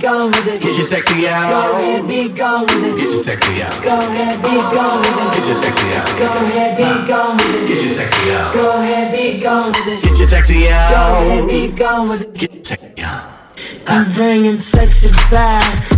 Get your sexy out. Go ahead, be go with it. Get your sexy out. Go ahead, be go with it. Get your sexy out. Go ahead, be go with it. Get your sexy out. Go ahead, be go with it. Get your sexy out. Go ahead, be go with it. Get your sexy out. I'm bringing sexy back.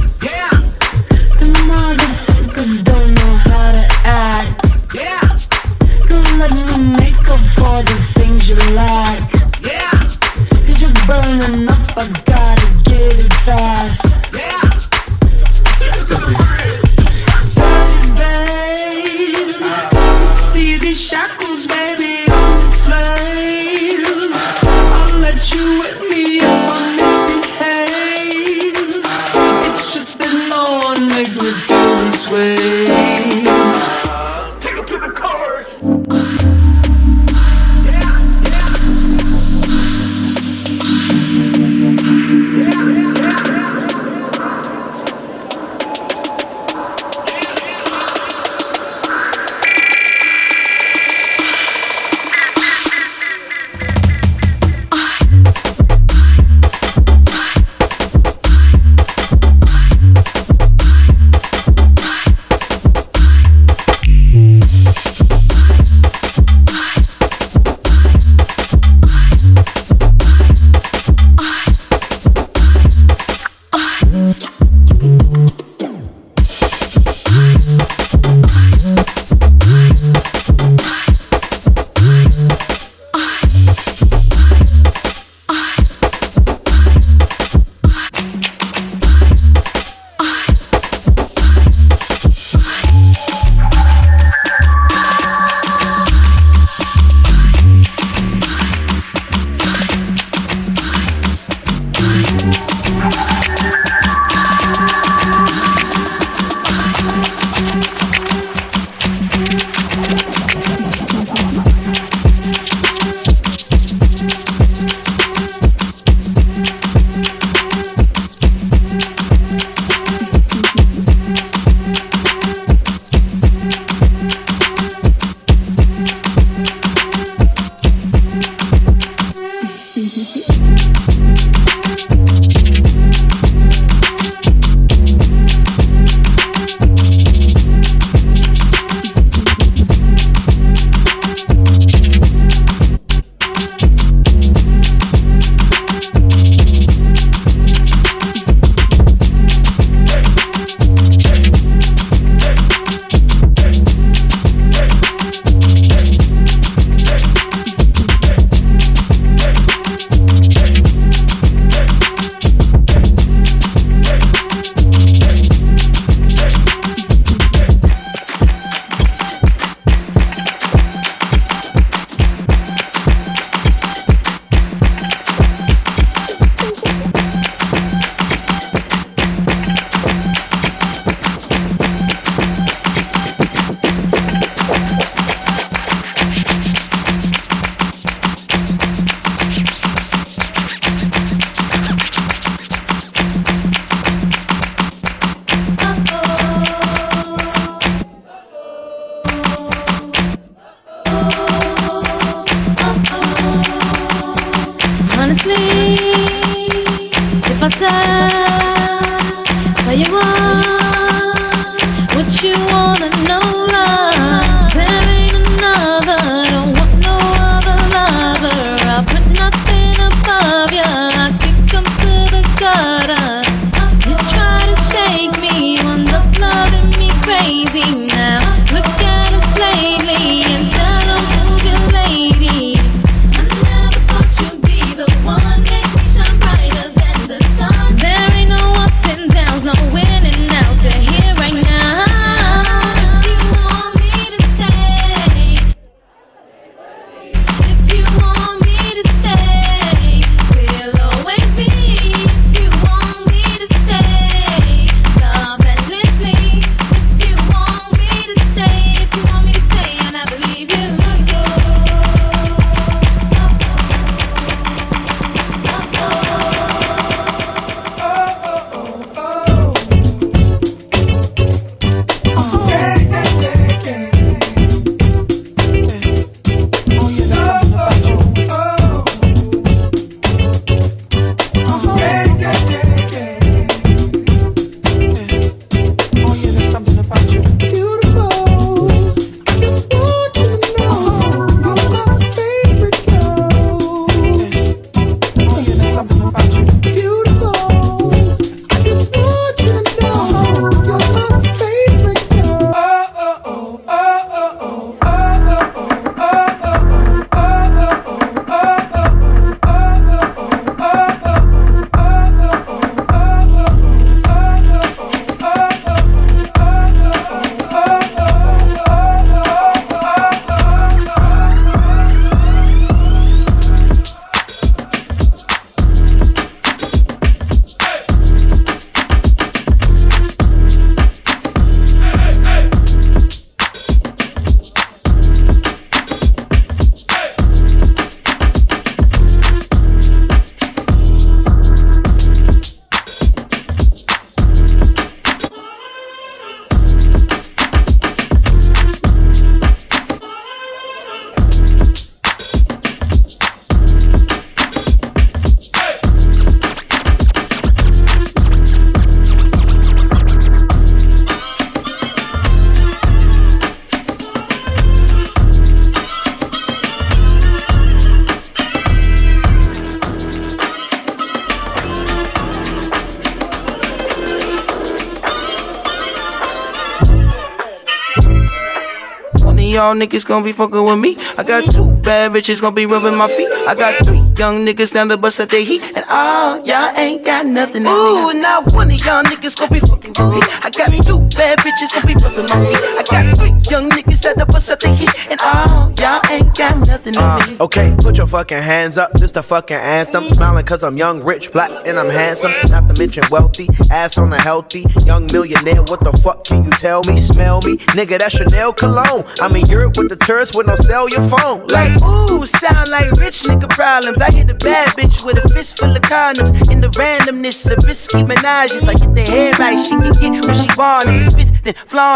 Y'all niggas gonna be fucking with me. I got two bad bitches gonna be rubbing my feet. I got three young niggas down the bus at the heat. And all y'all ain't got nothing on me. Ooh, now one of y'all niggas gonna be fucking with me. I got two bad bitches gonna be rubbing my feet. I got three young niggas at the bus at the heat. And all y'all ain't got nothing on me. Uh, okay, put your fucking hands up. This the fucking anthem. Smiling cause I'm young, rich, black, and I'm handsome. Not to mention wealthy. Ass on a healthy. Young millionaire. What the fuck can you tell me? Smell me? Nigga, that's Chanel cologne. I'm in Europe with the tourists with no cell your phone. Like, ooh, sound like rich nigga problems. I hit a bad bitch with a fist full of condoms. In the randomness of risky menages. Like, get the head right, she can get what she want. If it spits, then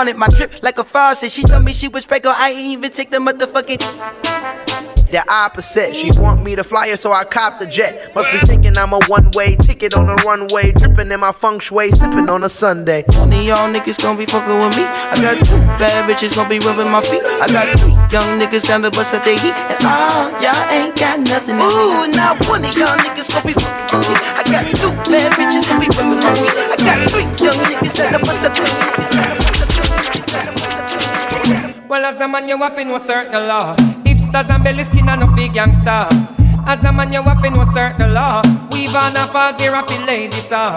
it. My drip like a faucet. She told me she was pregnant. I ain't even take the motherfucking the opposite. She want me to fly her, so I cop the jet. Must be thinking I'm a one way ticket on the runway. Dripping in my feng shui, sipping on a Sunday. None of y'all niggas gonna be fucking with me. I got two bad bitches gonna be rubbing my feet. I got three young niggas down the bus at they heat. And all y'all ain't got nothing. Ooh, now one of y'all niggas gonna be fucking with me. I got two bad bitches gonna be rubbing my feet. I got three young niggas down the bus at they heat. Well, as a man, you have to know certain law. Hipsters and belly skin and no big gangster. As a man, you have to know certain law. Weave on a falls here, happy ladies, uh.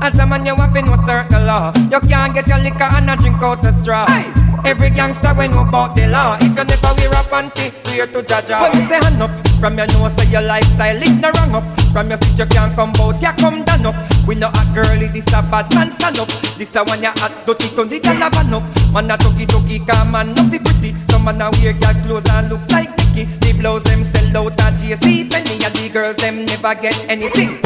As a man, you have to know certain law. You can't get your liquor and a drink out the straw. Hey. Every gangster when know about the law. If you never wear a panty, swear to Jaja. When me say hand up, from your nose say your lifestyle is no wrong up. From your seat you can't come out, you come down up. We know a girlie, this a bad man stand up. This a one you hot, dirty, so the girl have van up. Man a tuggy tuggy, come man, no fi pretty. Man a wear girl clothes and look like Nicky. The blouse them sell out at JC Penney, and the girls them never get anything.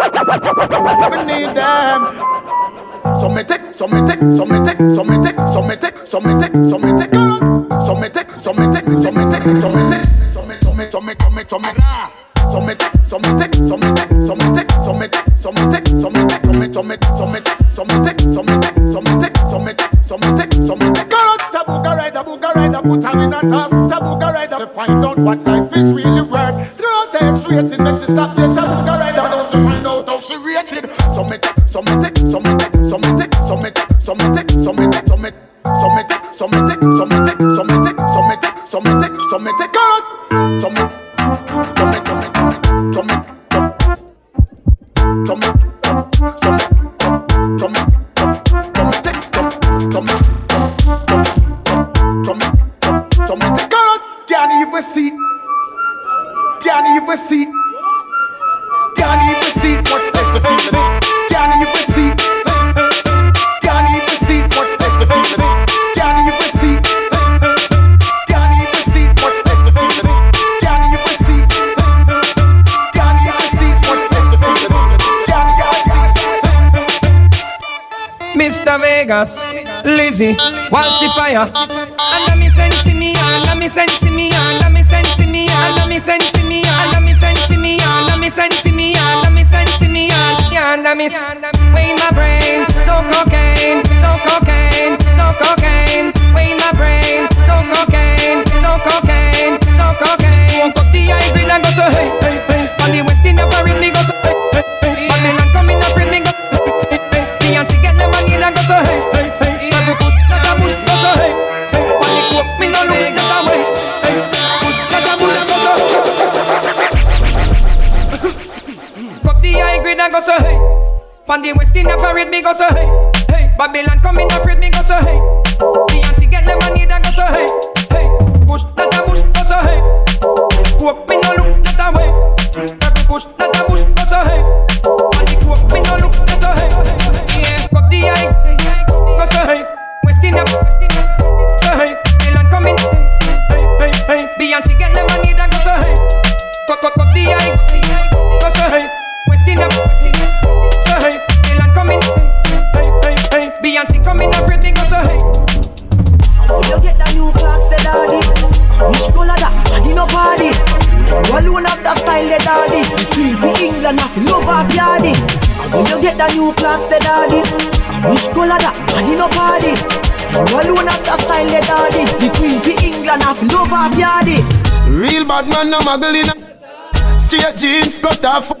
We need them. So me take, so me take, so me take, so me take, so me take, so me take, so me take, so me take, so me take, so me take, so me take, so me, so me, so me, so me, so me, so me take, so me take, so me take, so me take, so me take, so me take, so me take, so me, so me, so me take, so me take, so me take, so me take, so me take, so me take, so me take. Tabuga rider, buga rider, put her in a task. Tabuga rider find out what life is really worth. Throw the X-rated, make she stop this. Tabuga rider, don't you find out how she rated? So me take, so me take, so me take, so me take, so me take, so me take, so me take, so me so me take, so me take, so me no muggle in Straight jeans, cut off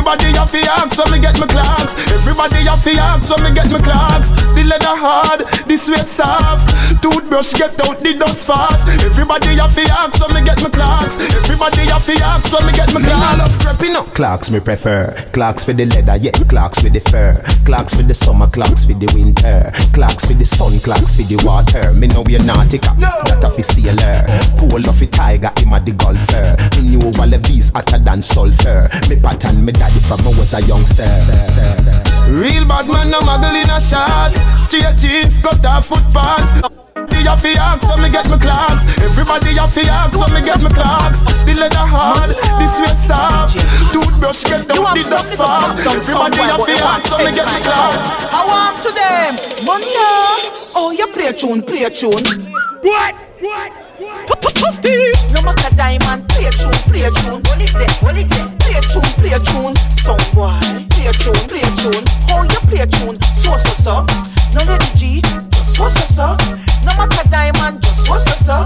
Everybody have to ask when me get my Clarks. Everybody have to ask when me get my Clarks. The leather hard, the sweat soft. Toothbrush get out the dust fast. Everybody have to ask when me get my Clarks. Everybody have to ask when me get my Clarks. Me love prepping up. Clarks me prefer. Clarks for the leather, yeah. Clarks for the fur. Clarks for the summer, Clarks for the winter. Clarks for the sun, Clarks for the water. Me know you're nautica, no. that a sailor. Pull off a tiger, him a the golfer. Me knew all the bees hotter than sulfur. Me pattern, me daddy from I was a youngster. Real bad man, no muggle in a shots. Straight jeans, cut off foot pants. Everybody have to ask when me get my Clarks. Everybody have to ask when me get my Clarks. The leather hard, the sweat soft. Toothbrush get out the dust fast. Everybody have to ask when me get my Clarks. I want to them? Money, oh, you play a tune, play a tune. What? What? No matter diamond, play a tune, play a tune. Hold it, hold it, play a tune, play a tune. Some boy, play a tune, play a tune. How you play a tune? So so so. No lady G, just so so so. No matter diamond, just so so so.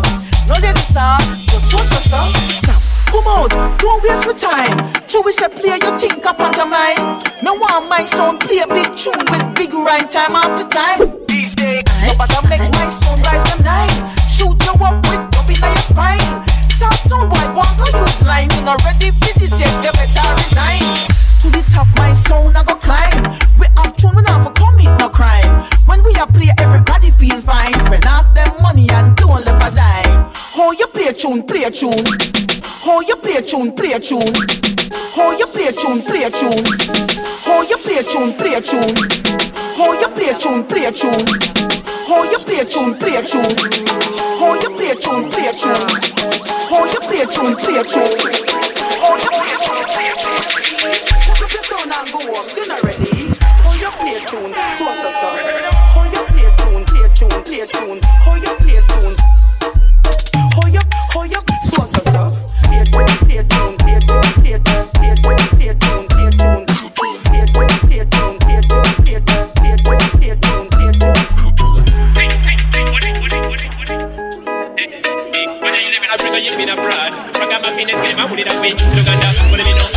No lady sir, just so so so. Stop. Come out, don't waste your time. Jewish a play, you think up onto mine. No one my sound play a big tune with big rhyme time after time. These days, nobody make my sound rise them nine. Shoot you up with up in your spine. Sound boy, want to use line. You not ready for this yet, you better resign. To the top, my sound I go climb. We have tune, we never commit no crime. When we are play, everybody feel fine. Spend half them money and don't left a dime. How you play tune, play tune. How you play tune, play tune. How you play tune, play tune. How you play tune, play tune. How you play tune, play tune. How you play tune, play tune. How you play tune, play tune. How you play tune, play tune. How you play tune, play tune. Put your sound and go up, you not ready? How you play tune, so so so. Africa, you live in abroad. Rock my fitness, get my money that way. So look what know?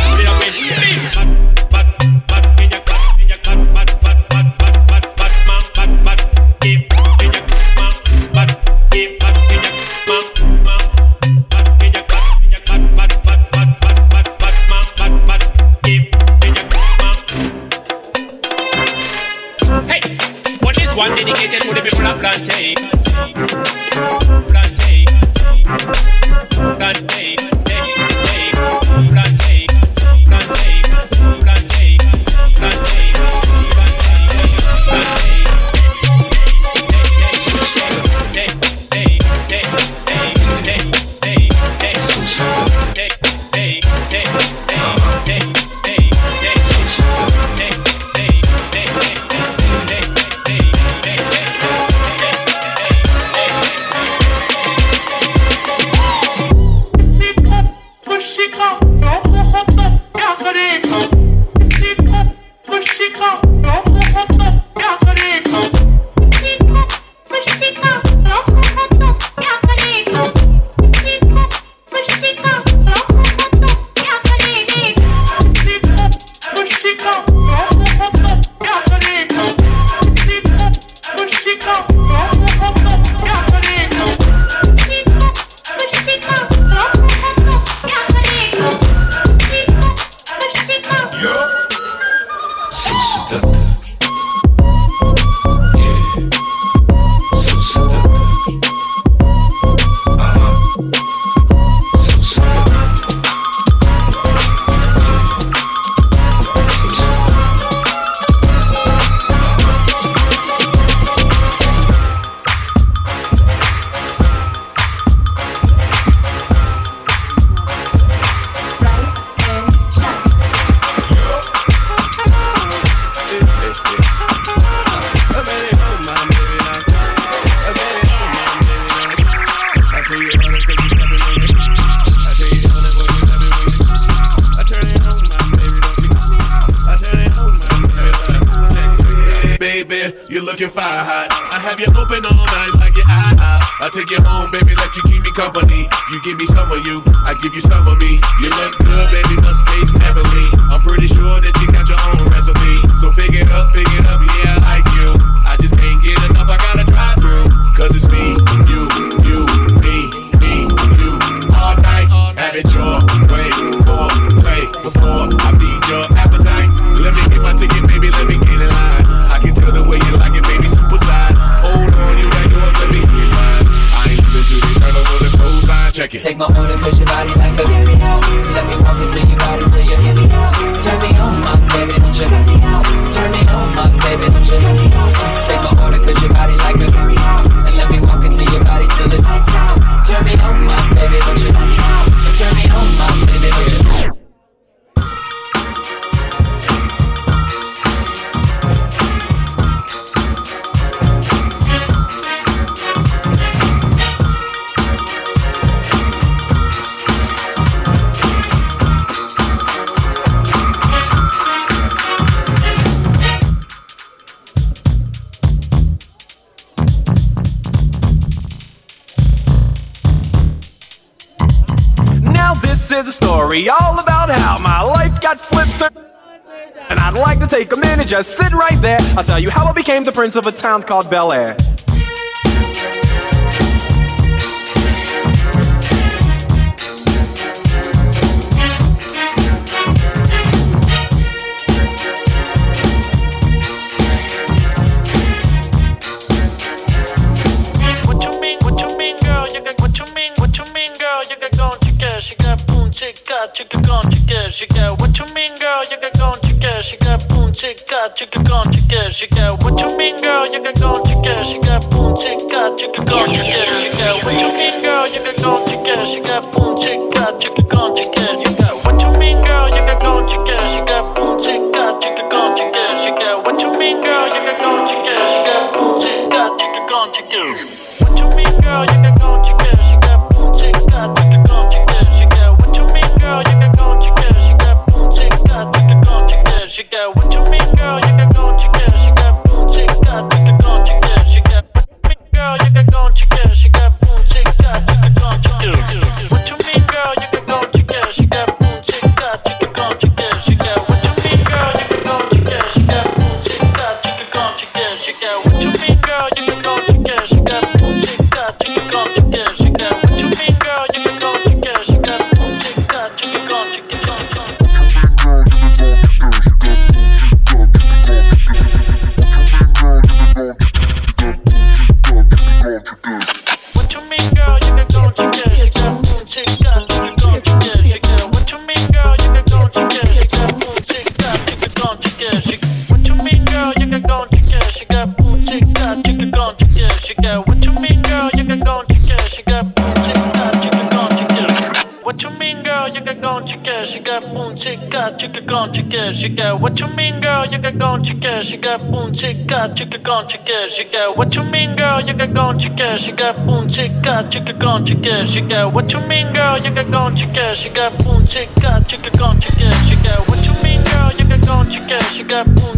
just sit right there. I'll tell you how I became the prince of a town called Bel Air. chica gone, chica, you go. What you mean, girl? You can go, chica, you go. what you mean, girl? You got gone chica, she got boom chica, chica gone chica, she got what you mean, girl? You got gone chica, she got boom chicka. chica gone chica, she got what you mean, girl? You got gone chica, she got boom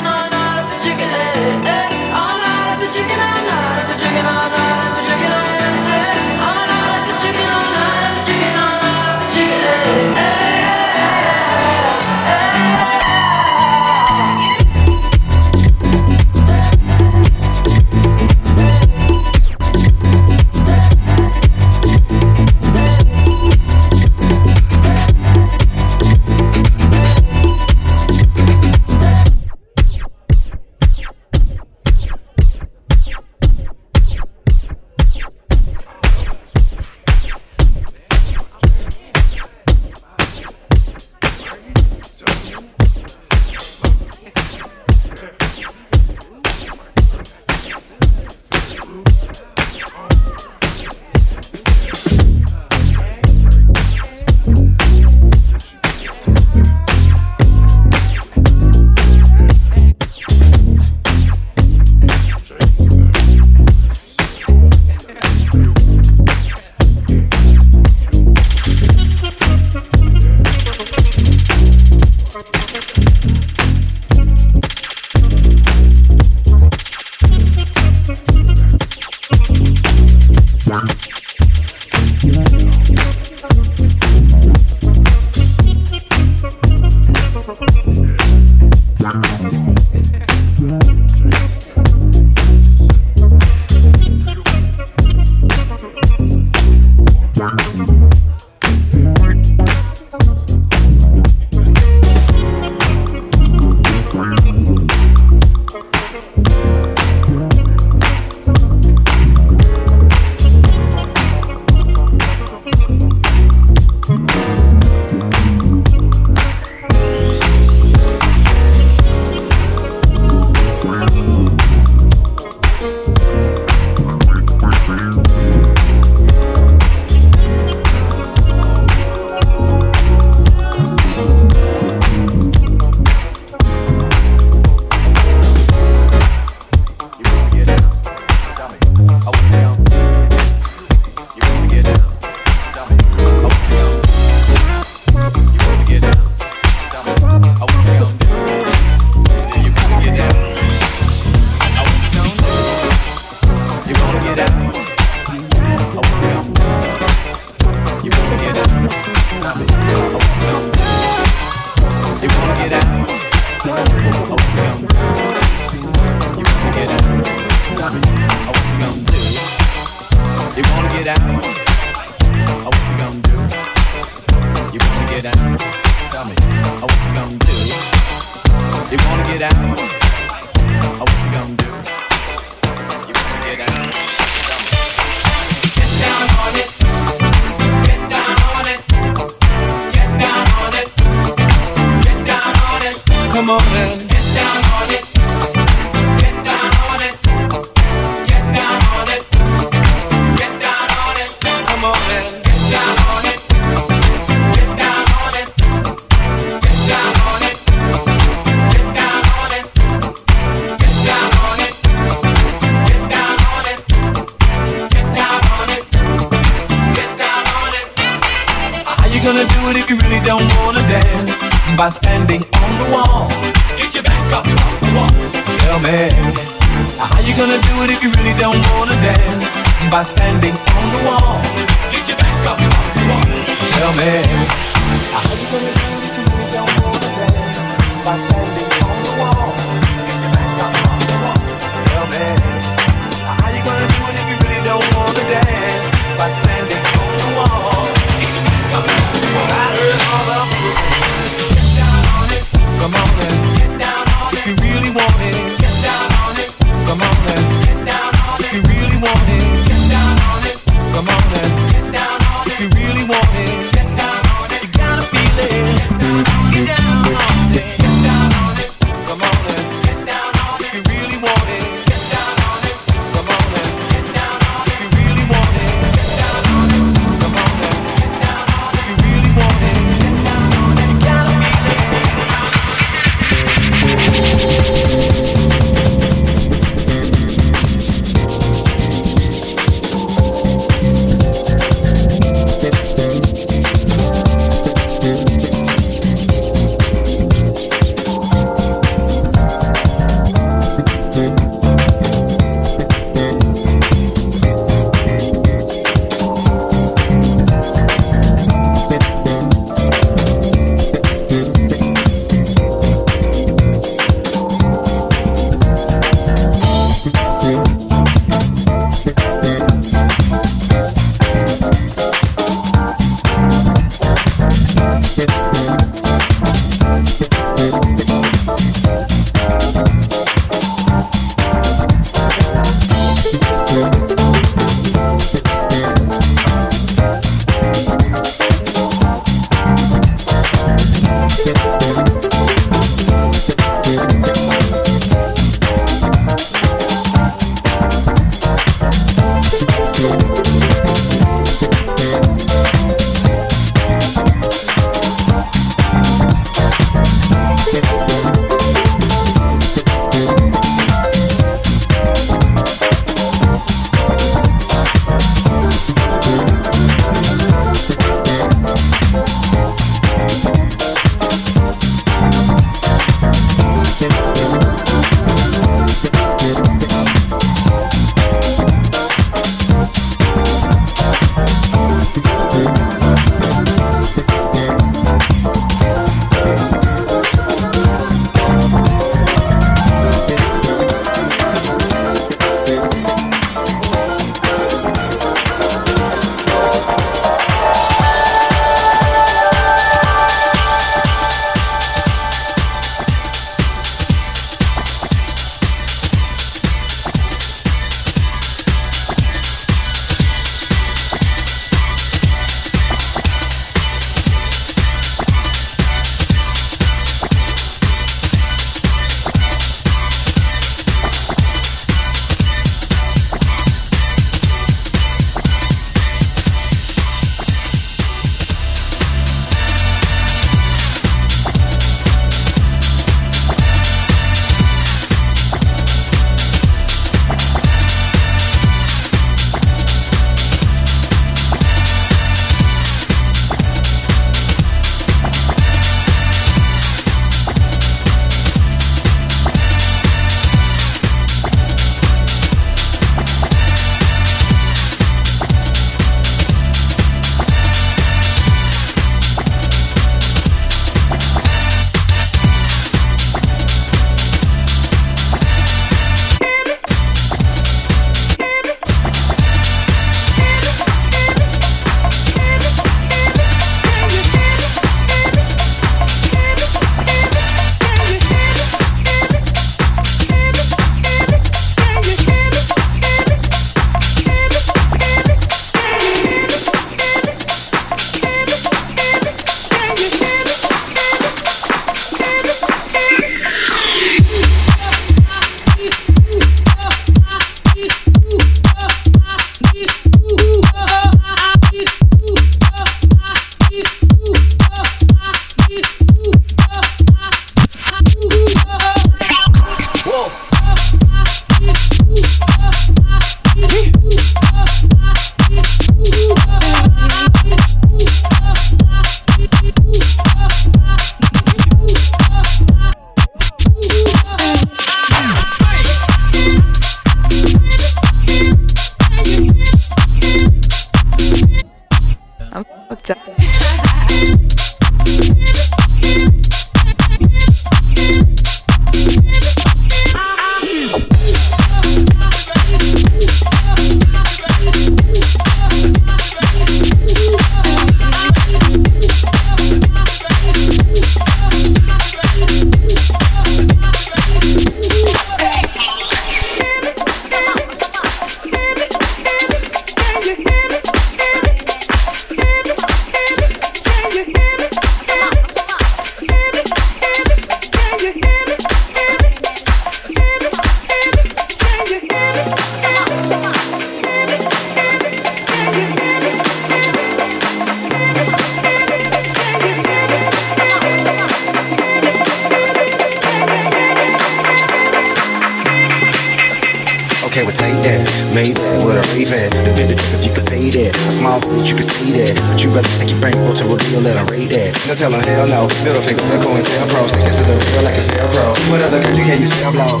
take that. With a raven. The bit of if you could pay that. A small bitch, you could see that. But you better take your bankroll to reveal that I rate that. No tell them hell no. Middle finger, the coin tail pro. Stick that to the real like a cell pro. What other country can you sell blow?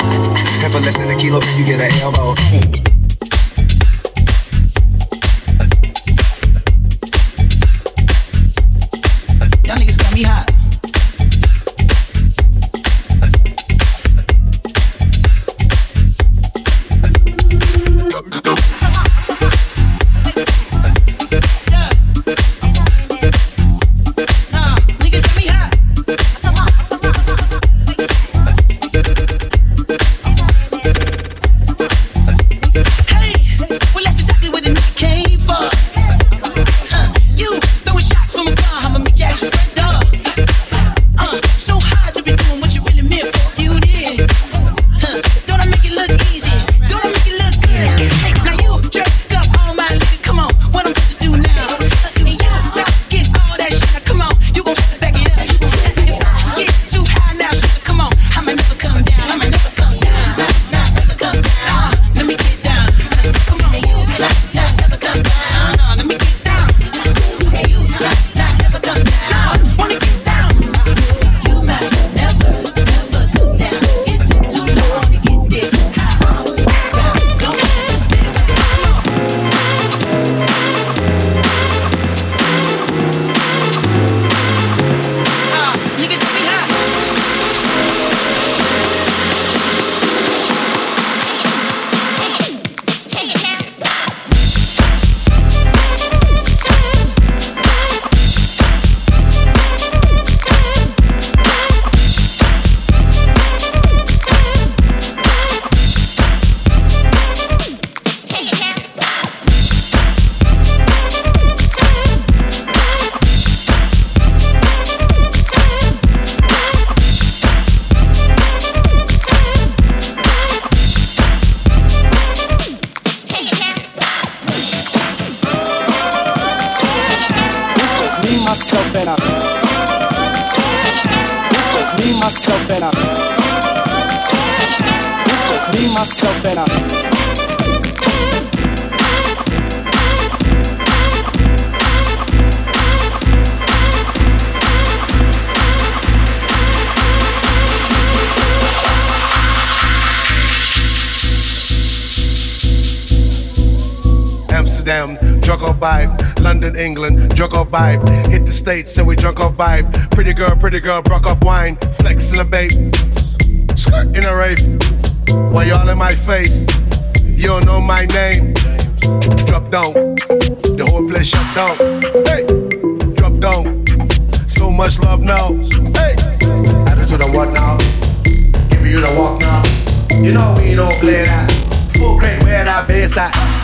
And for less than a kilo, you get an elbow. London, England, drunk off vibe. Hit the States and we drunk off vibe. Pretty girl, pretty girl, broke off wine. Flex in a bait. Skirt in a rave. While y'all in my face. You don't know my name. Drop down. The whole place shut down. Hey, drop down. So much love now. Hey, attitude of what now? Give you the walk now. You know we don't play that. Full crate where that bass at.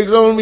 Digs on me.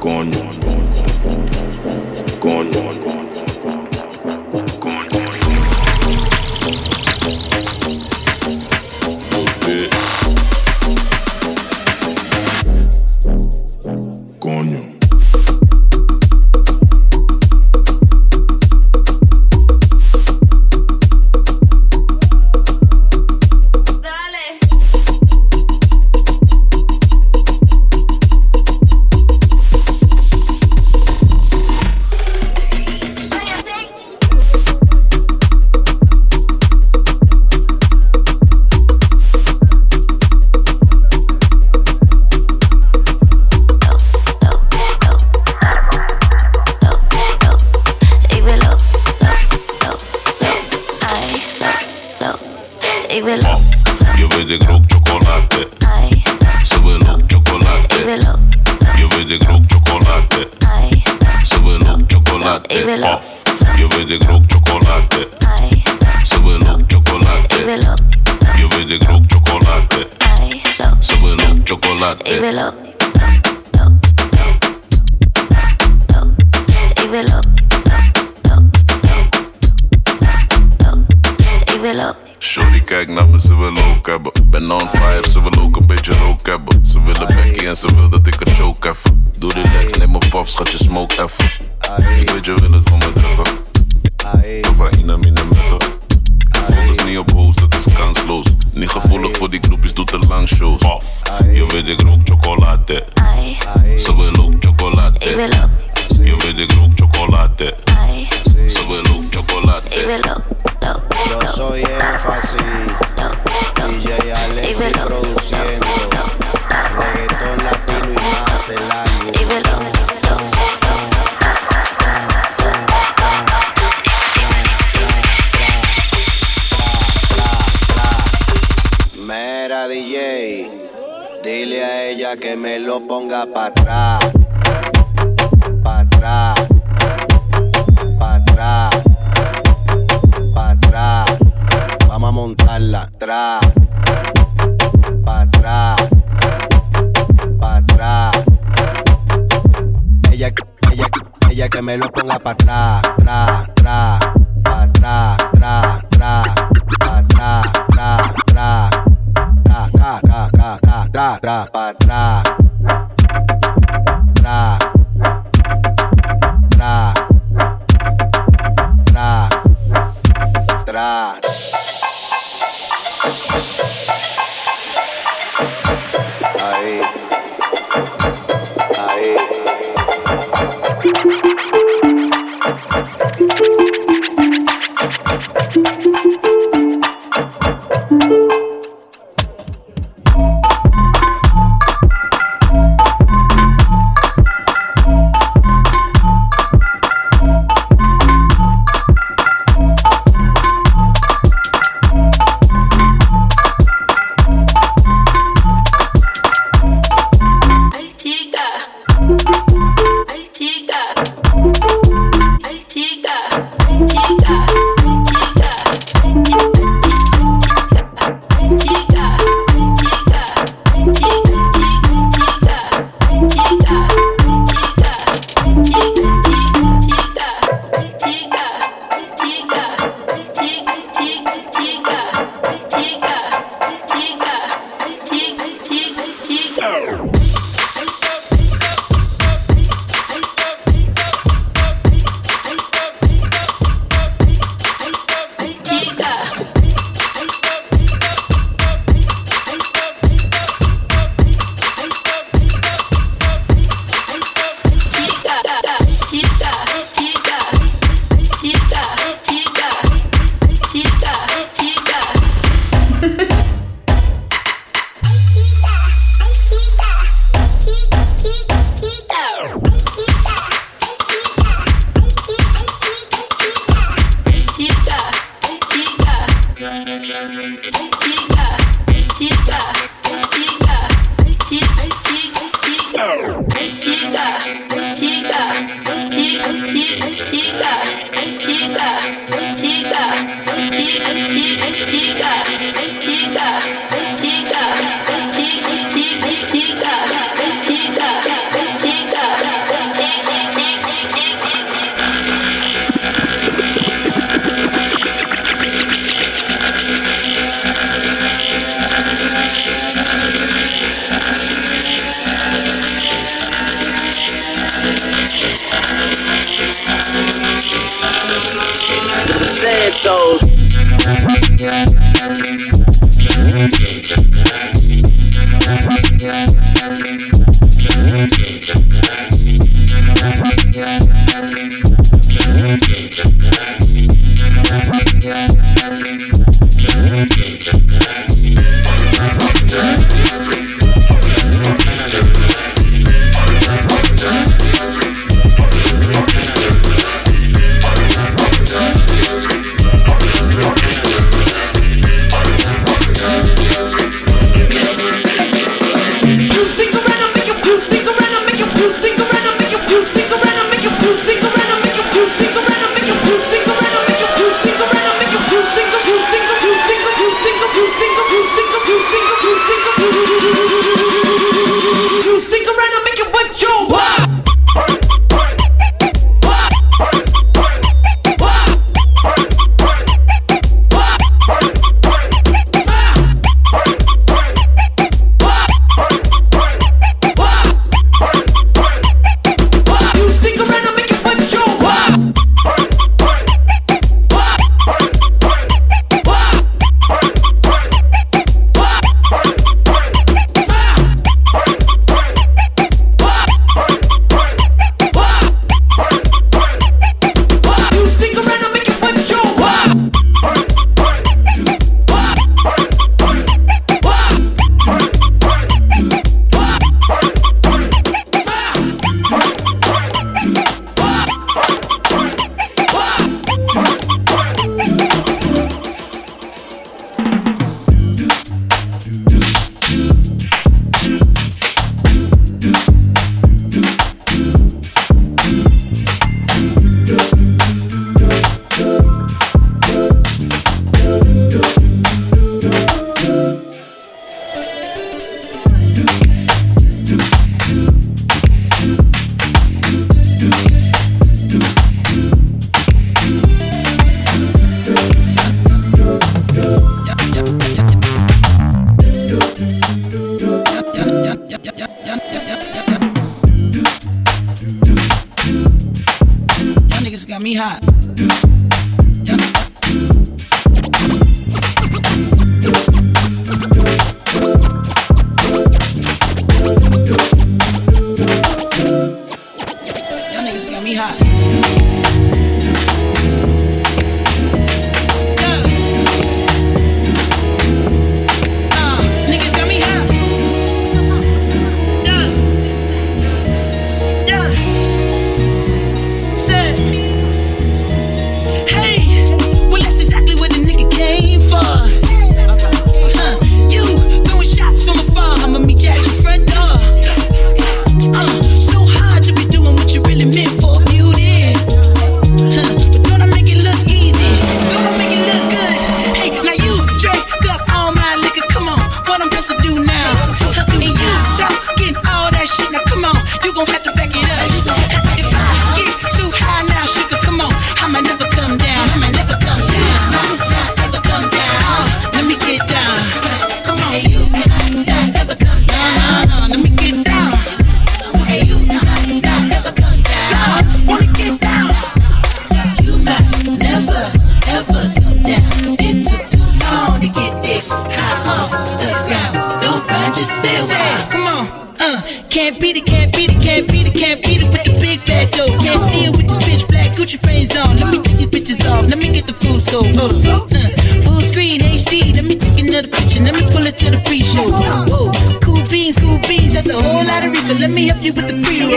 Coño.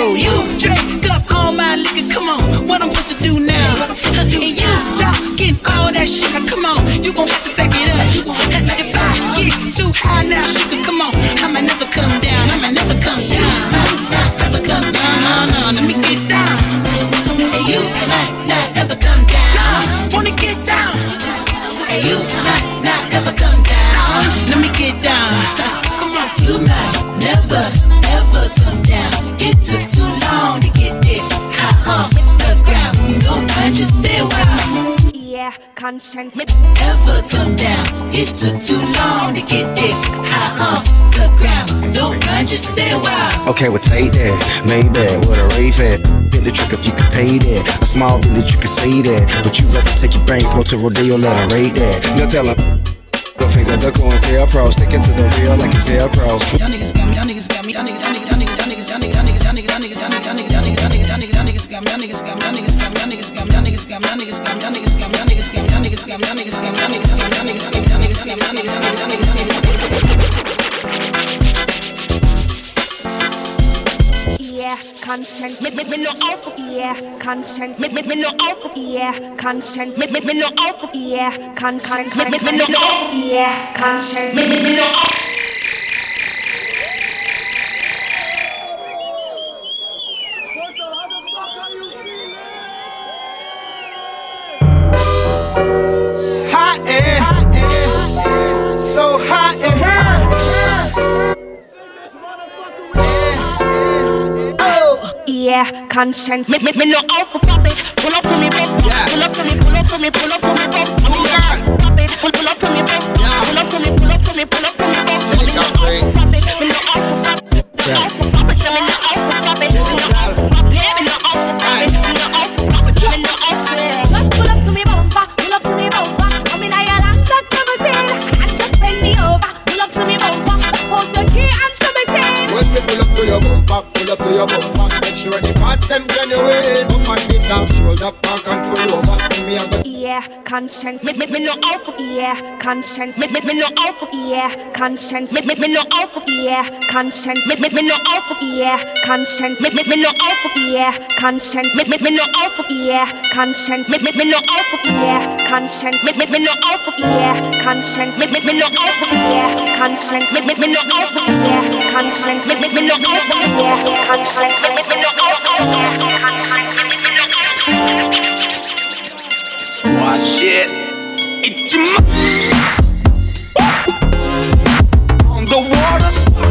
yo, you drink up all my liquor. Come on, what I'm supposed to do now? And you talking all that shit. Come on, you gon' have to back it up. If I get too high now, sugar, come on. conscience. Never come down. It took too long to get this high off the ground. Don't just stay. Okay, well take that, maybe what a rave at. Get the trick up, you can pay that. A small thing that you can say that, but you rather take your bank, go to Rodeo, let her that. Now tell her finger, the corn tail pro, sticking to the real like it's Velcro. Y'all niggas got me, y'all niggas got me, y'all niggas, y'all niggas, y'all niggas, y'all niggas, y'all niggas, y'all niggas, y'all niggas, y'all niggas, y'all niggas, y'all niggas, y'all niggas, y'all niggas got me, y'all niggas got me, y'all niggas got me, y'all niggas got me, y'all niggas got me, y'all niggas got me, y'all niggas got me, y'all niggas got me, y'all niggas yeah, conscience. Me, me, me no out. Yeah, conscience. Me, me, me no out. Yeah, conscience. Me, me, me no out. Yeah, conscience. Me, me, me no out. Yeah, conscience. Me, me, me no out. yeah, conscience. Me, me, me know how to pop it. Pull up to me, bro. Yeah. Pull up to me, pull up to me, pull up to me, bro. Me pull how to pop it. Pull, pull up to me, bro. Pull up to me, pull up to me, pull up to me, bro. Me to. Me know how to pop it. Me know how to pop it. Me to. Me to. Me to. Me to. Me to. Pull up to your bumper, pull up to your bumper sure the parts them genuine. Up on this off, shoulder back and pull over me a go Yeah, conscience. Me, me, me no out yeah, conscience. Me, me, me no out yeah, conscience. Me, me, me no out yeah, conscience. Me, me, me no out yeah, conscience. Me, me, me no out yeah, conscience. Me, me, me no out yeah, conscience. Me, me, me no out yeah, conscience. Me, me, me no out yeah, conscience. Me, me, me no out yeah, conscience. Me, me, me no out yeah, conscience. Me, me, me no out yeah, conscience. Me, me, me no out yeah, conscience. Me, me, me no out for yeah. Watch it. It's my- On the water.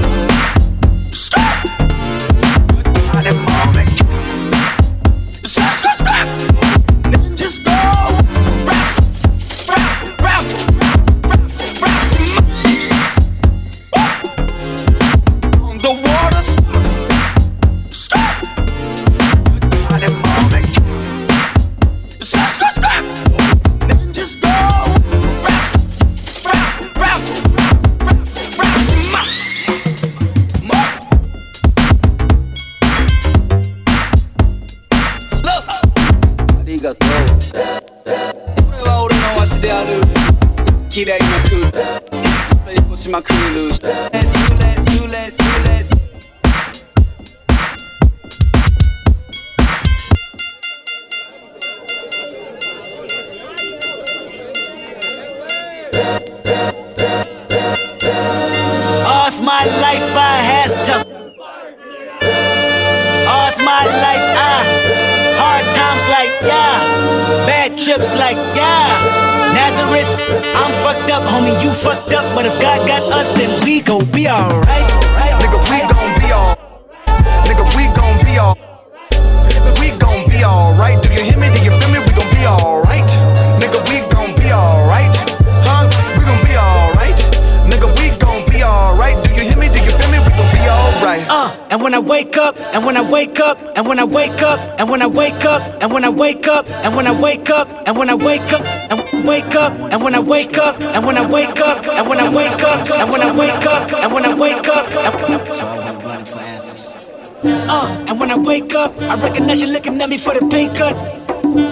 Recognize you looking at me for the pay cut.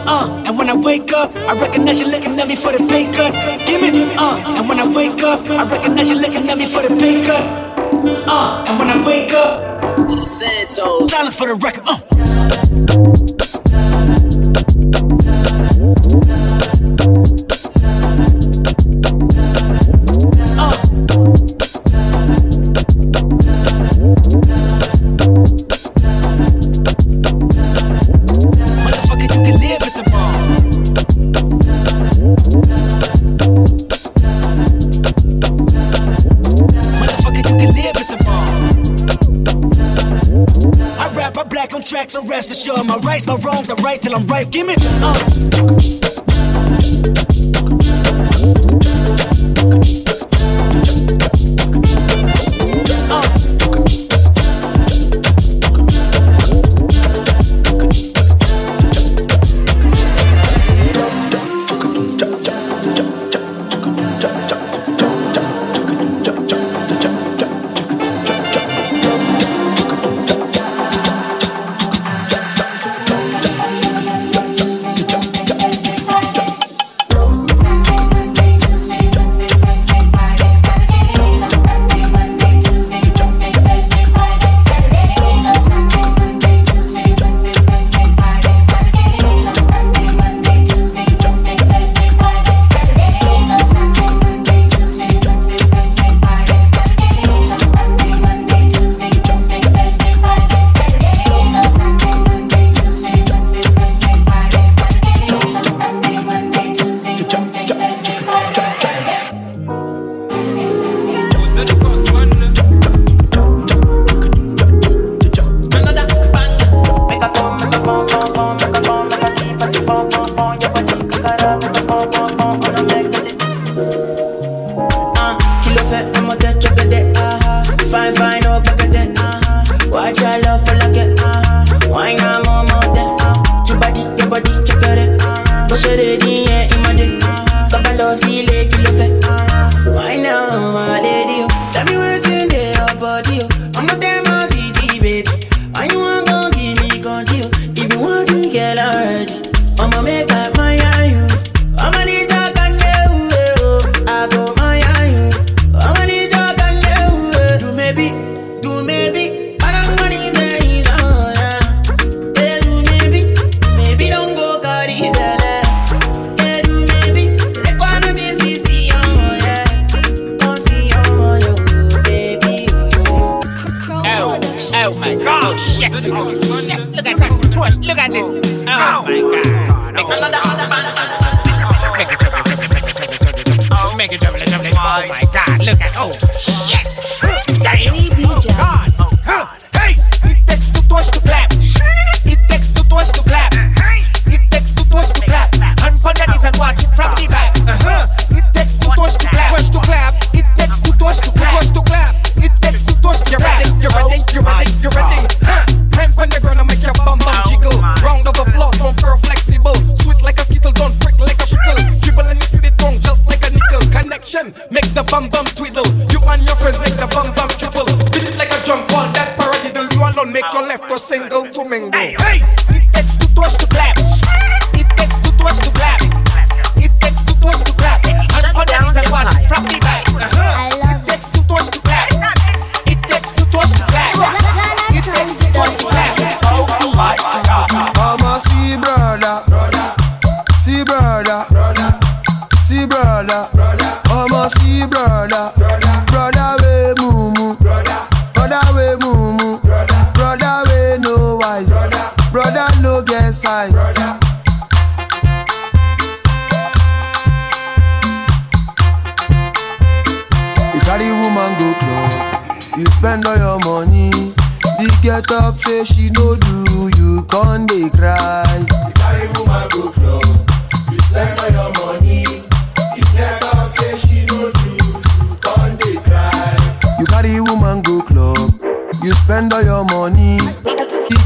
Uh, and when I wake up, I recognize you looking at me for the pay cut. Give me, uh, and when I wake up, I recognize you looking at me for the pay cut. Uh, and when I wake up, Santos. silence for the record. Uh. My wrongs, I right till I'm right. Give me,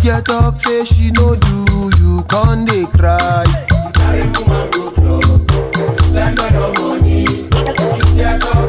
Your talk say she no do, you can't dey cry. Carry woman go club, spend all your money. you Your talk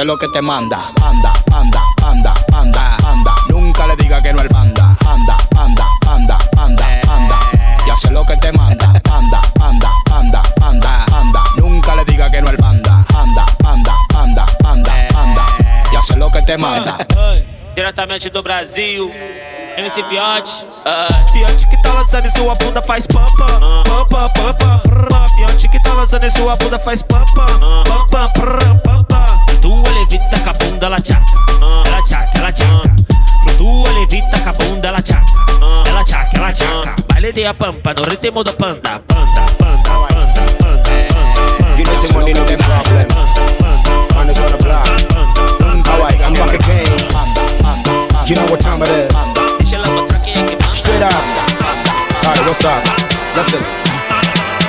sé lo que te manda. Anda, anda, anda, anda, anda. Nunca le diga que no al panda. Anda, anda, anda, anda, anda. Ya sé lo que te manda. Anda, anda, anda, anda, anda. Nunca le diga que no al panda. Anda, anda, anda, anda, anda. Ya sé lo que te manda. Diretamente do Brasil. MC Fiote. Uh. Fiote que tá lançando em sua bunda faz pampa, pampa, pampa, Fiote que tá lançando em sua bunda faz pampa, pampa, pampa. ela tchaca, ela tchaca, ela tchaca. Flutua, levita com a bunda, ela tchaca, ela tchaca, ela tchaca. Baile de a pampa no ritmo do panda, panda, panda, panda, panda, panda. You know some money no be problem. Money's on the block. Alright, I'm back again. You know what time it is. Straight up. Alright, what's up? Listen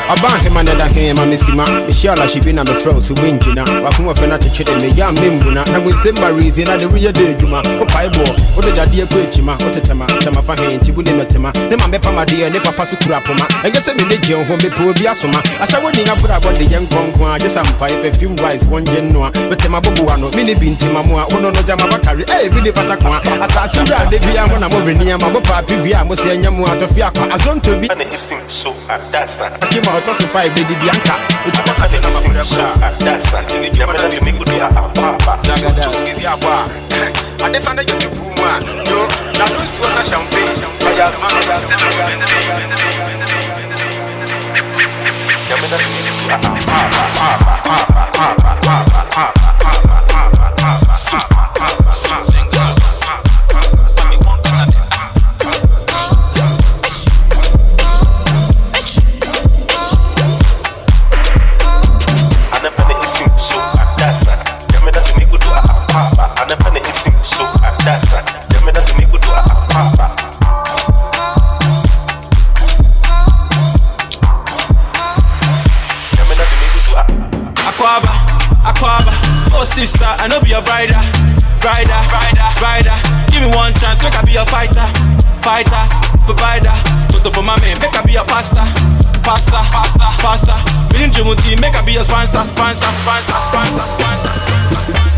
ɔba ahema ne da he ma mesima mehyia la hye bi na mefrɛ wo so woangyina wakoma fɛ no atekyere me yɛ membuna na mu nsɛm ma reason na de woyɛ dɛ adwuma wopae bɔɔ wode dadeɛ kɔ akyima wotetema tɛma fa he nti wo ne mɛtema ne ma mɛpam adeɛ ne papa so kura poma ɛnyɛ sɛ mene gye wo ho mepɛ obi asoma ahyɛ wo nina brabɔ de yɛ nkɔnko a gye sa mpae perfume wise wɔngye nnoa metema boboa no. Mene bi ntema mu a wono no gyama bakare ɛ bi ne pata ko a asase wura de bia mo na mobɛniama bopaape wie a mosɛ anya mu atɔfe akwa azonto bi akima ɔtɔ so fa ɛbɛdi bianka adesa ne yɛ tupu mu a yo na no nsuo sɛ champagne ɔyɛ adoma Aquaba, brider, brider, brider. Give me one chance, make I be a fighter, fighter, provider. Toto for my man, make I be a pasta, pasta, pasta, pasta. Me and Jumuti, make I be a sponsor, sponsor, sponsor, sponsor, sponsor.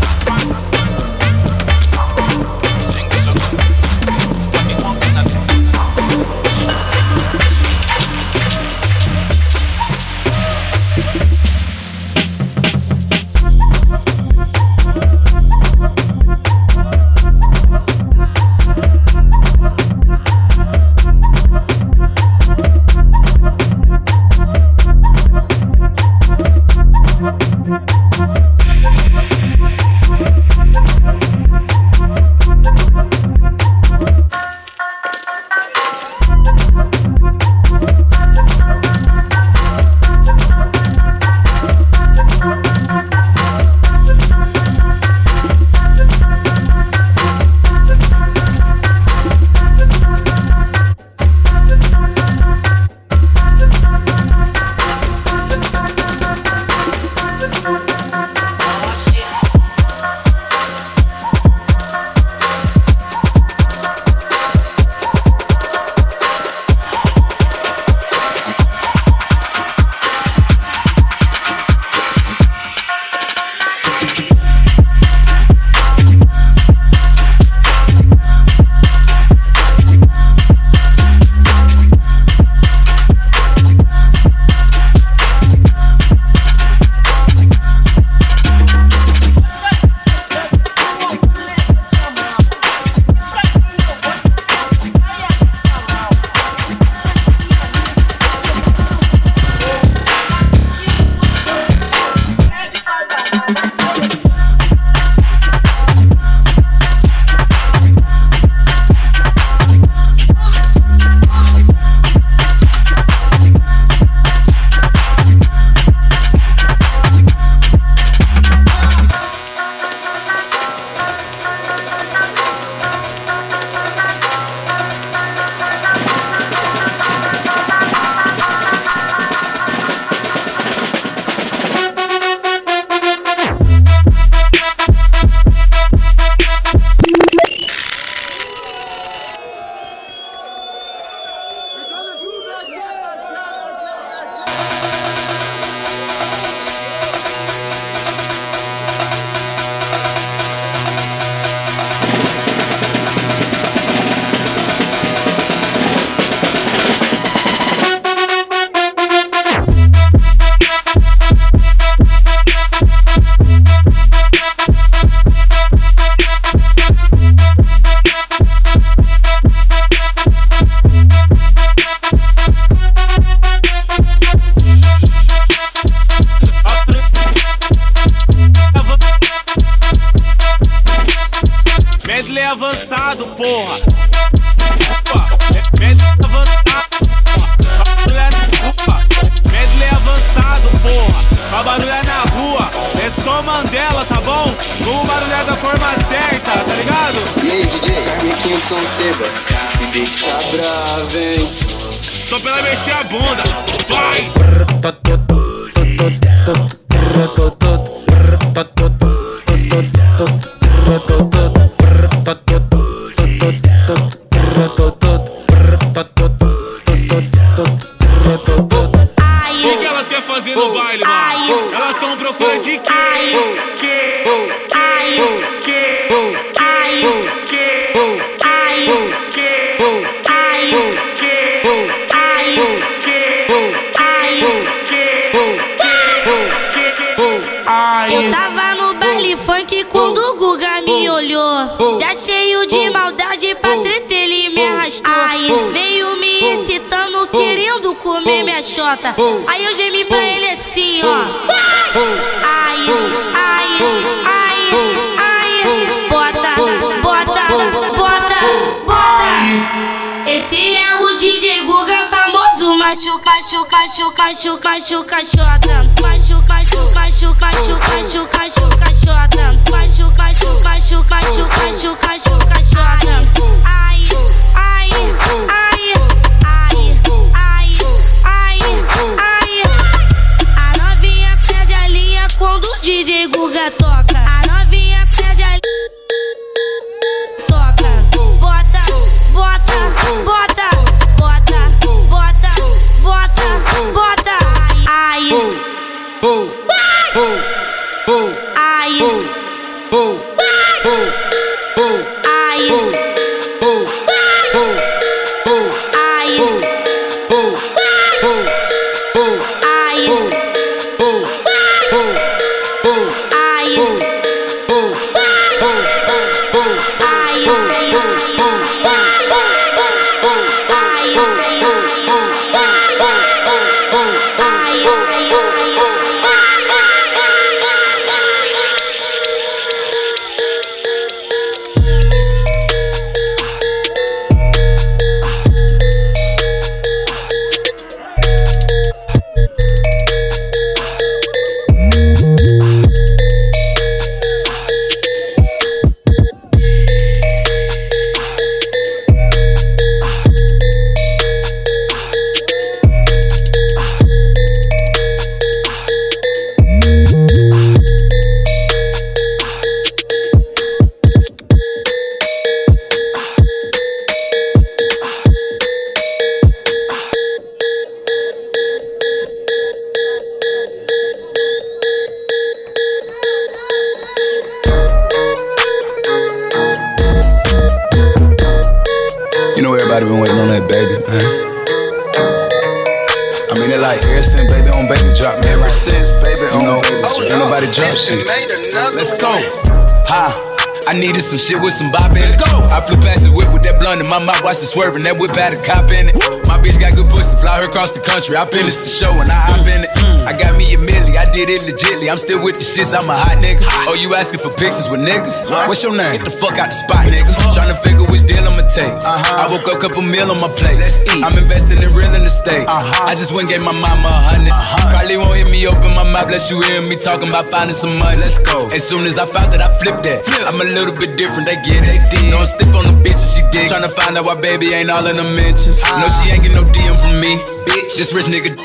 Swerving. That whip had a cop in it. My bitch got good pussy, fly her across the country. I finished the show and I hop in it. I got me a milli, I did it legitly. I'm still with the shits, I'm a hot nigga. Oh, you asking for pictures with niggas? What's your name? Get the fuck out the spot, nigga. Tryna figure which deal I'ma take. Uh-huh. I woke up, couple meal on my plate. Let's eat. I'm investing in real estate. Uh-huh. I just went and gave my mama a 100 uh-huh. Probably won't hear me open my mouth, bless you hear me talking about finding some money. Let's go. As soon as I found that, I flipped that. I'm a little bit different, they get it. No, I'm stiff on the bitch and she dig. Tryna find out why baby ain't all in the mentions. No, she ain't get no DM from me. Bitch, this rich nigga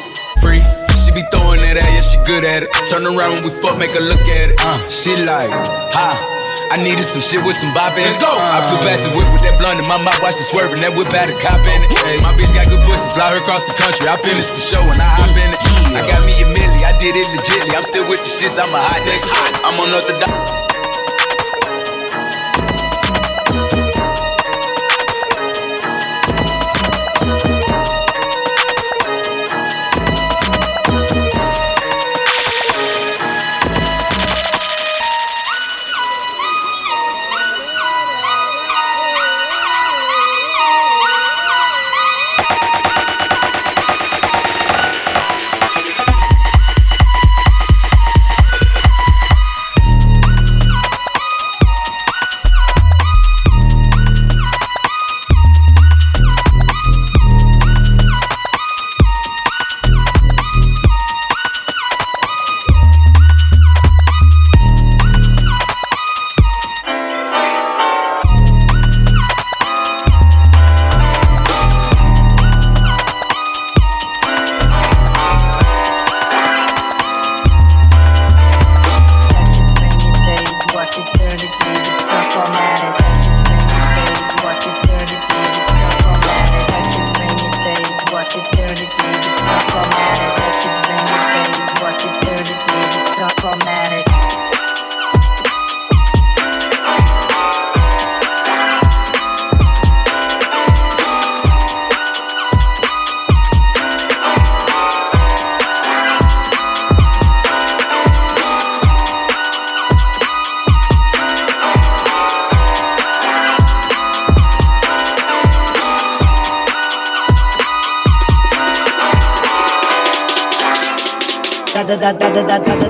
free. That yeah, she good at it. Turn around when we fuck, make her look at it. Uh, she like, ha. I needed some shit with some bop in it. Let's go. I flew past the whip with that blunt in my mouth, watched it swerving. That whip had a cop in it. Hey, my bitch got good pussy, fly her across the country. I finished the show and I hop in it. I got me a milli, I did it legitly. I'm still with the shits, I'm a hot nigga. I'm on orthodox. Da da da da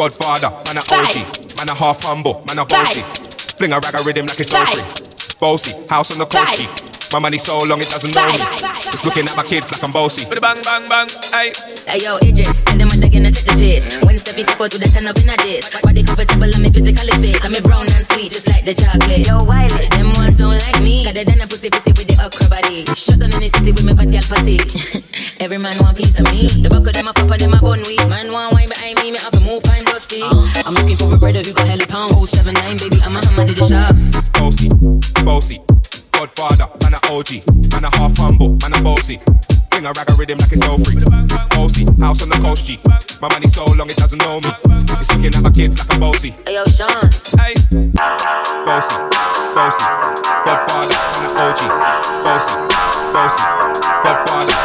Godfather, man a OG. Man a half humble, man a bossy. Fling a rag a rhythm like it's so free. Bossy, house on the coast. My money so long it doesn't know me. It's looking at my kids like I'm bossy. Bang bang bang, hey. Hey yo, Idris, tell them what they're gonna take the piss. When it's the piece, support to the turn up in a diss. Body comfortable, I'm physically fit. I'm a brown and sweet, just like the chocolate. Yo, Wiley, them ones don't like me. Got the done a pussy pretty with the okra body. Shut down in the city with me bad girl pussy. Every man want piece of me. The buck of them a papa, them a bun weed. Godfather, man a OG, man a half humble, man a bossy. Fling a rag a rhythm like it's so free. Bossy, house on the coast, G. My money so long it doesn't know me. It's looking at my kids like I'm bossy. Hey yo, Sean. Hey. Bossy, bossy, Godfather, man a OG. Bossy, bossy, Godfather,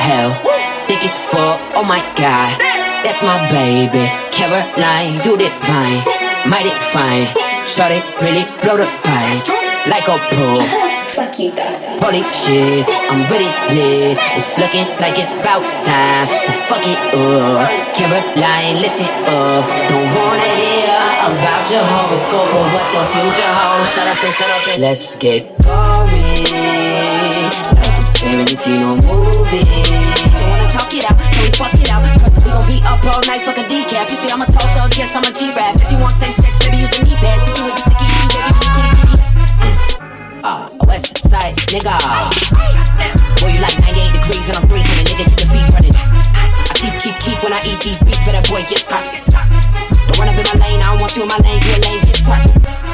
hell, thick as fuck. Oh my god, that's my baby. Caroline, you divine, mighty fine. Shorty really blow the pine like a pool. Fuck you, Gaga. Holy shit, I'm really lit. It's looking like it's about time to fuck it up. Caroline, listen up. Don't wanna hear about your horoscope or what the future holds. Shut up and shut up and let's get gory. Tarantino movie. Don't wanna talk it out, can we fuck it out? Cause we gon' be up all night, fuck a decaf. You say I'm a tall dog, yes, I'm a G-Rap. If you want safe sex, baby, use the knee. If you with the sticky, you baby, kitty, kitty. Ah, a west side nigga. Boy, you like 98 degrees and I'm breathing a nigga, nigga feet running. I teeth keep keef when I eat these beats, but that boy gets hot. Don't run up in my lane, I don't want you in my lane, you a lane, get swat.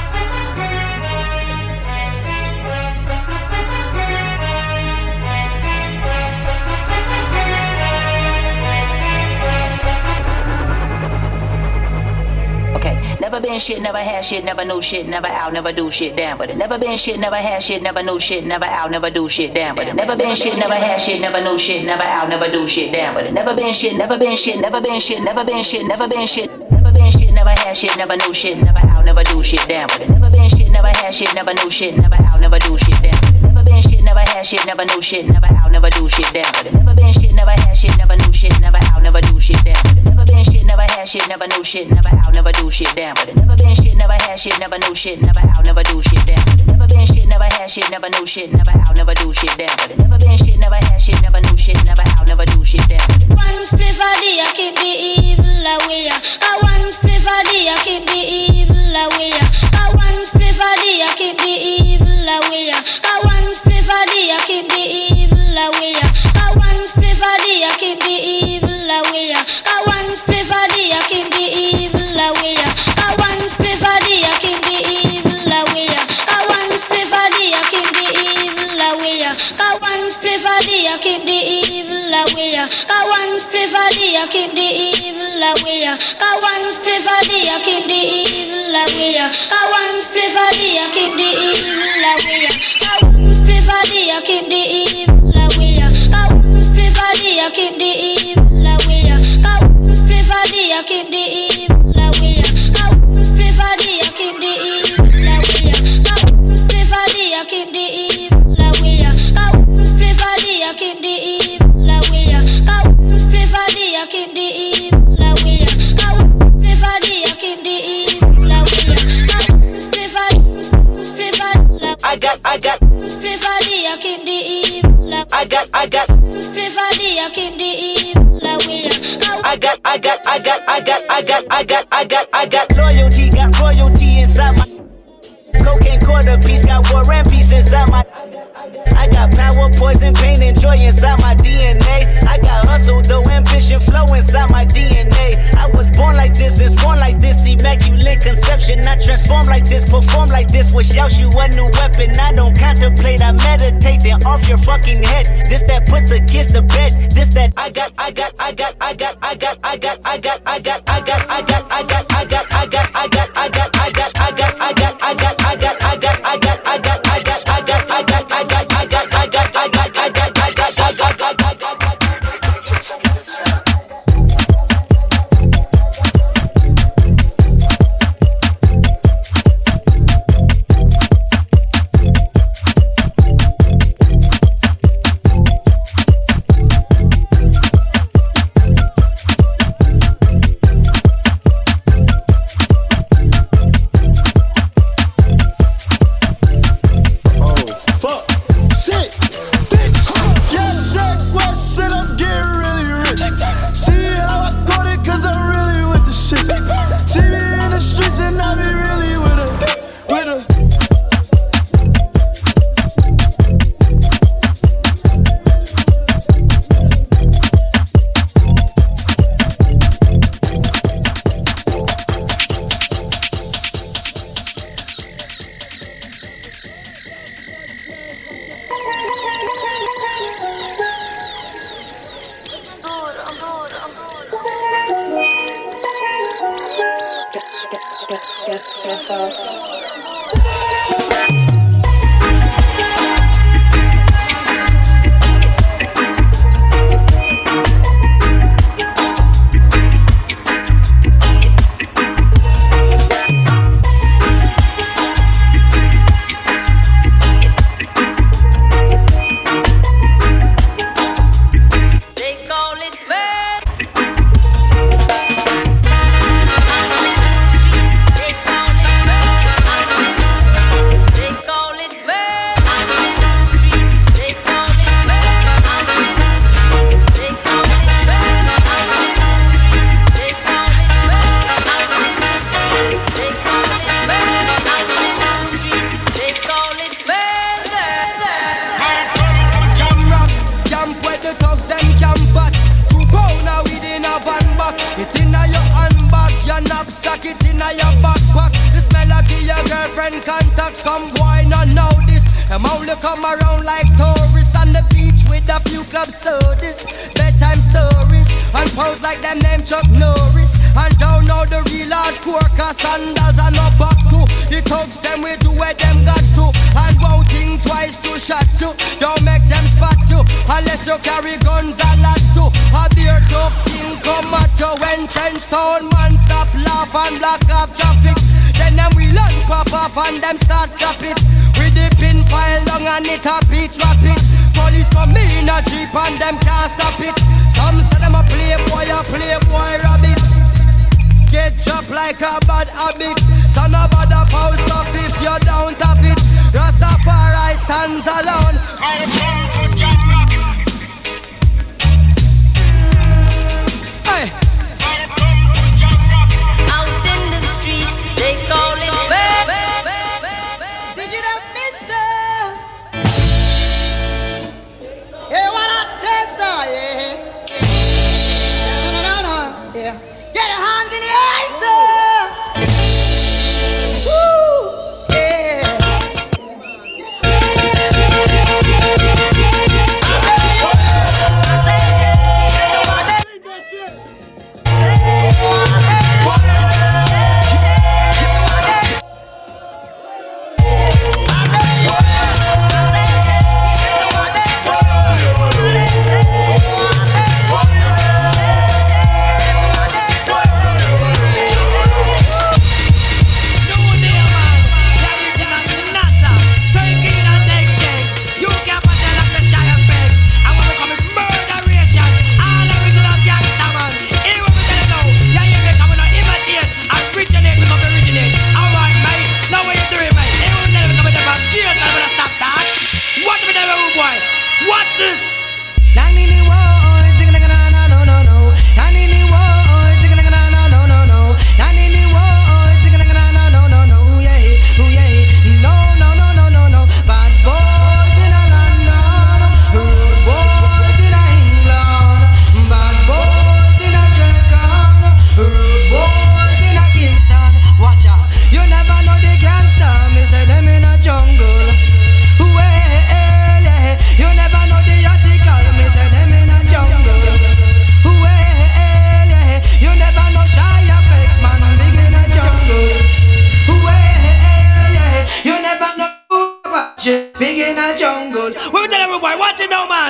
Been shit, never had shit, never knew shit, never out, never do shit, damn. But it never been shit, never had shit, never knew shit, never out, never do shit, damn. But it never been shit, never had shit, never knew shit, never out, never do shit, damn. But it never been shit, never been shit, never been shit, never been shit, never been shit, never been shit, never had shit, never knew shit, never out, never do shit, damn. But it never been shit, never had shit, never knew shit, never out, never do shit, damn. But it never been shit, never had shit, never knew shit, never out, never do shit, damn. But it never been shit, never had shit, never knew shit, never out, never do shit, damn. But it never had shit, never knew shit, never out, never do shit, damn. But it never been shit, never had shit, never knew shit, never out, never do shit, damn. But it never been shit, never had shit, never knew shit, never out, never do shit, damn. But it never been shit, never had shit, never knew shit, never out, never do shit, damn. One spliff a day, I keep the evil away. A one spliff a day, I keep the evil away. A one spliff a day, I keep the evil away. Got one split for thee, I keep the evil away. Got one split for thee, I keep the evil away. Got one split for thee, I keep the evil away. Got one split I keep the evil away. Got one split for thee, I keep the evil away. I got, I got, Spliff a day, I keep the evil away. I got, I got, I got, I got, I got, I got, I got, I got loyalty, got royalty inside my cocaine quarter piece, got war and peace inside my. I got power, poison, pain, and joy inside my DNA. I got hustle, though ambition, flow inside my DNA. I was born like this, and born like this, immaculate conception. I transform like this, perform like this, wish out you a new weapon. I don't contemplate, I meditate, then off your fucking head. This that put the kids to bed. This that I got, I got, I got, I got, I got, I got, I got, I got, I got, I got, I got, I got, I got, I got, I got,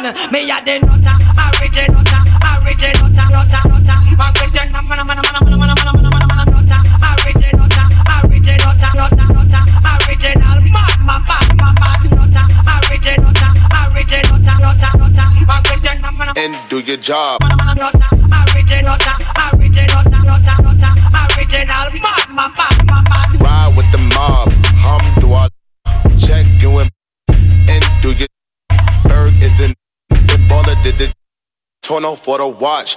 Me a the nutter, original nutter, original nutter, nutter, nutter. Original nutter, original nutter, original nutter, nutter. Original mad, mad, mad, mad, nutter. Original nutter, original nutter, nutter, nutter. And do your job. Original nutter. Tono for the watch,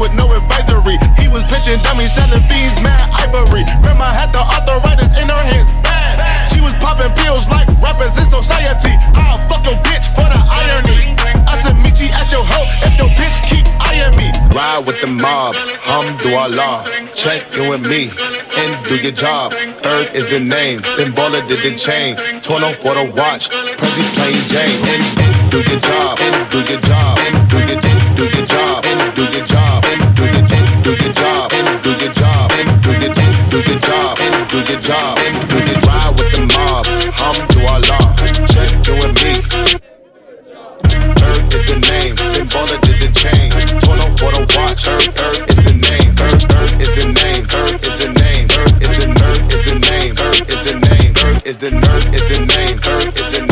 with no advisory. He was pitching dummies, selling fiends, mad ivory. Grandma had the arthritis in her hands, bad. She was popping pills like rappers in society. I'll fuck your bitch for the irony. I said, meet you at your hoe if your bitch keep eyeing me. Ride with the mob, hum do Allah. Check in with me and do your job. Third is the name, then baller did the chain. Torno for the watch, Prezi playing Jane. And, and do your job, do your job, do your, do your job, do your job, do your, do your job, do your job, do your, do your job, do your job, do your ride with the mob. Hum do Allah, check in with me. Third is the name, then baller did the chain. Torno for the watch, Third, third is the name, third, third is the name, third is the name, third is the nerd is the name, third is the name, third is the nerd is the name, third is the name,